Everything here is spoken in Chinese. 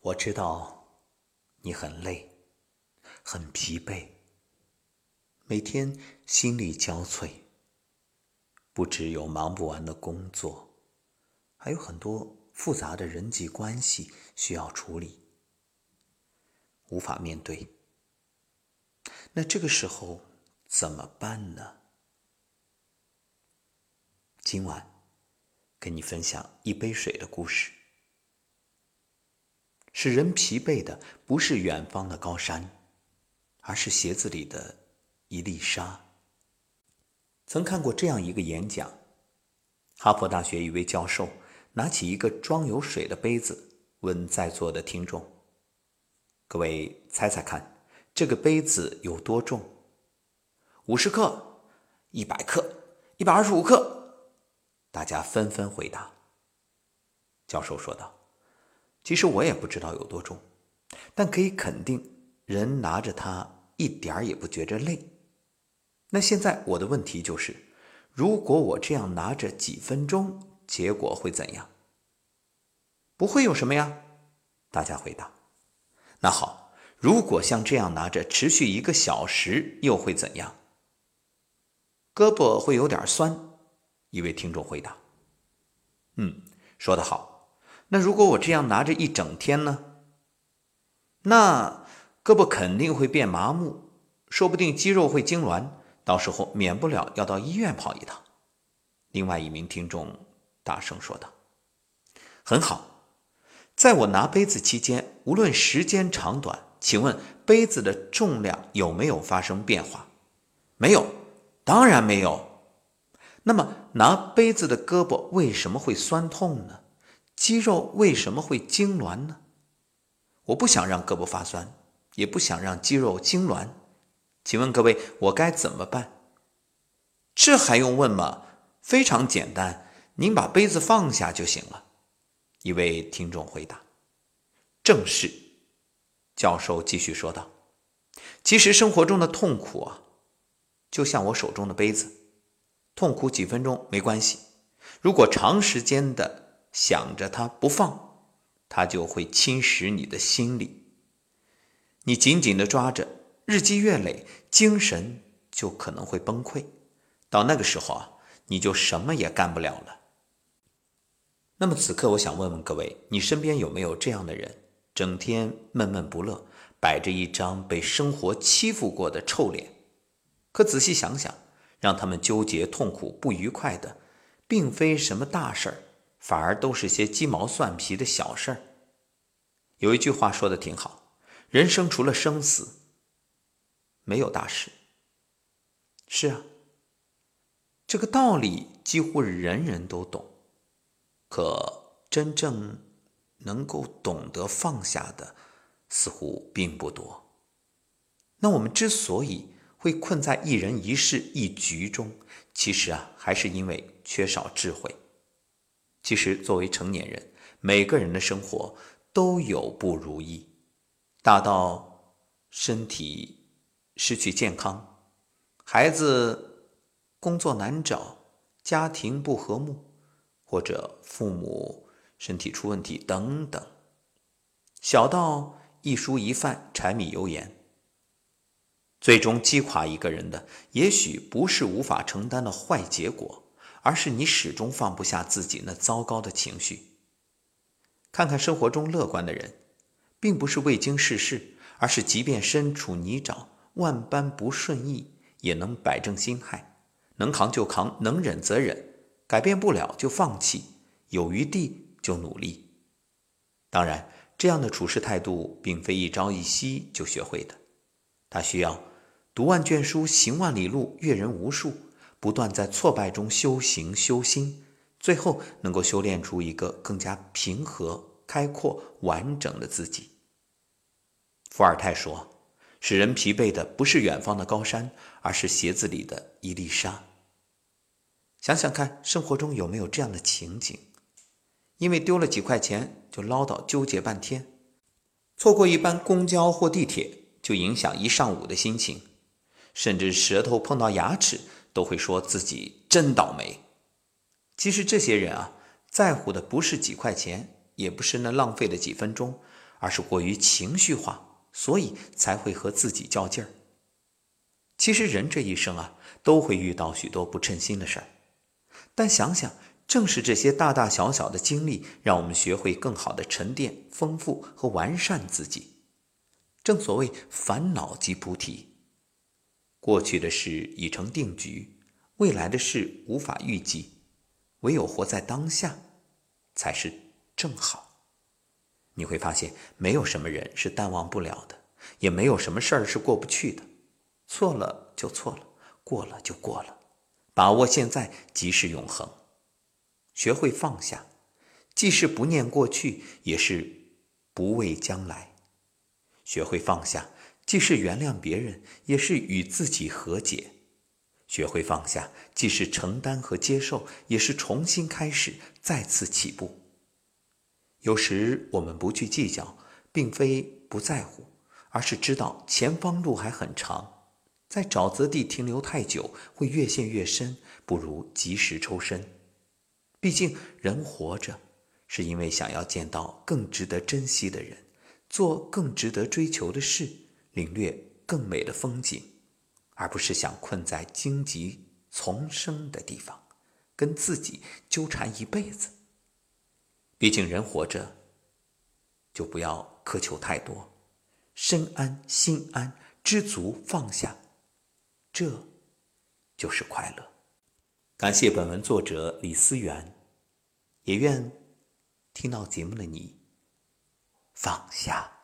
我知道你很累，很疲惫，每天心力交瘁。不只有忙不完的工作，还有很多复杂的人际关系需要处理，无法面对。那这个时候怎么办呢？今晚跟你分享一杯水的故事。使人疲惫的不是远方的高山，而是鞋子里的一粒沙。曾看过这样一个演讲：哈佛大学一位教授拿起一个装有水的杯子，问在座的听众：“各位猜猜看，这个杯子有多重？五十克、一百克、一百二十五克？”大家纷纷回答。教授说道。其实我也不知道有多重，但可以肯定，人拿着它一点儿也不觉着累。那现在我的问题就是，如果我这样拿着几分钟，结果会怎样？不会有什么呀，大家回答。那好，如果像这样拿着持续一个小时，又会怎样？胳膊会有点酸。一位听众回答。嗯，说得好。那如果我这样拿着一整天呢？那胳膊肯定会变麻木，说不定肌肉会痉挛，到时候免不了要到医院跑一趟。另外一名听众大声说道：“很好，在我拿杯子期间，无论时间长短，请问杯子的重量有没有发生变化？没有，当然没有。那么拿杯子的胳膊为什么会酸痛呢？”肌肉为什么会痉挛呢？我不想让胳膊发酸，也不想让肌肉痉挛。请问各位，我该怎么办？这还用问吗？非常简单，您把杯子放下就行了。一位听众回答：“正是。”教授继续说道：“其实生活中的痛苦啊，就像我手中的杯子，痛苦几分钟没关系，如果长时间的……”想着它不放，它就会侵蚀你的心理。你紧紧的抓着，日积月累，精神就可能会崩溃。到那个时候啊，你就什么也干不了了。那么此刻，我想问问各位，你身边有没有这样的人，整天闷闷不乐，摆着一张被生活欺负过的臭脸？可仔细想想，让他们纠结、痛苦、不愉快的，并非什么大事儿。反而都是些鸡毛蒜皮的小事儿。有一句话说的挺好：“人生除了生死，没有大事。”是啊，这个道理几乎人人都懂，可真正能够懂得放下的，似乎并不多。那我们之所以会困在一人一事一局中，其实啊，还是因为缺少智慧。其实，作为成年人，每个人的生活都有不如意，大到身体失去健康，孩子工作难找，家庭不和睦，或者父母身体出问题等等；小到一蔬一饭、柴米油盐。最终击垮一个人的，也许不是无法承担的坏结果。而是你始终放不下自己那糟糕的情绪。看看生活中乐观的人，并不是未经世事，而是即便身处泥沼、万般不顺意，也能摆正心态，能扛就扛，能忍则忍，改变不了就放弃，有余地就努力。当然，这样的处事态度并非一朝一夕就学会的，他需要读万卷书、行万里路、阅人无数。不断在挫败中修行修心，最后能够修炼出一个更加平和、开阔、完整的自己。伏尔泰说：“使人疲惫的不是远方的高山，而是鞋子里的一粒沙。”想想看，生活中有没有这样的情景？因为丢了几块钱就唠叨纠结半天，错过一班公交或地铁就影响一上午的心情，甚至舌头碰到牙齿。都会说自己真倒霉。其实这些人啊，在乎的不是几块钱，也不是那浪费的几分钟，而是过于情绪化，所以才会和自己较劲儿。其实人这一生啊，都会遇到许多不称心的事儿，但想想，正是这些大大小小的经历，让我们学会更好的沉淀、丰富和完善自己。正所谓烦恼即菩提，过去的事已成定局，未来的事无法预计，唯有活在当下，才是正好。你会发现，没有什么人是淡忘不了的，也没有什么事儿是过不去的。错了就错了，过了就过了，把握现在即是永恒。学会放下，既是不念过去，也是不畏将来。学会放下，既是原谅别人，也是与自己和解。学会放下，既是承担和接受，也是重新开始，再次起步。有时我们不去计较，并非不在乎，而是知道前方路还很长。在沼泽地停留太久，会越陷越深，不如及时抽身。毕竟，人活着，是因为想要见到更值得珍惜的人，做更值得追求的事，领略更美的风景，而不是想困在荆棘丛生的地方，跟自己纠缠一辈子。毕竟，人活着，就不要苛求太多，身安心安，知足放下。这，就是快乐。感谢本文作者李思源，也愿听到节目的你放下。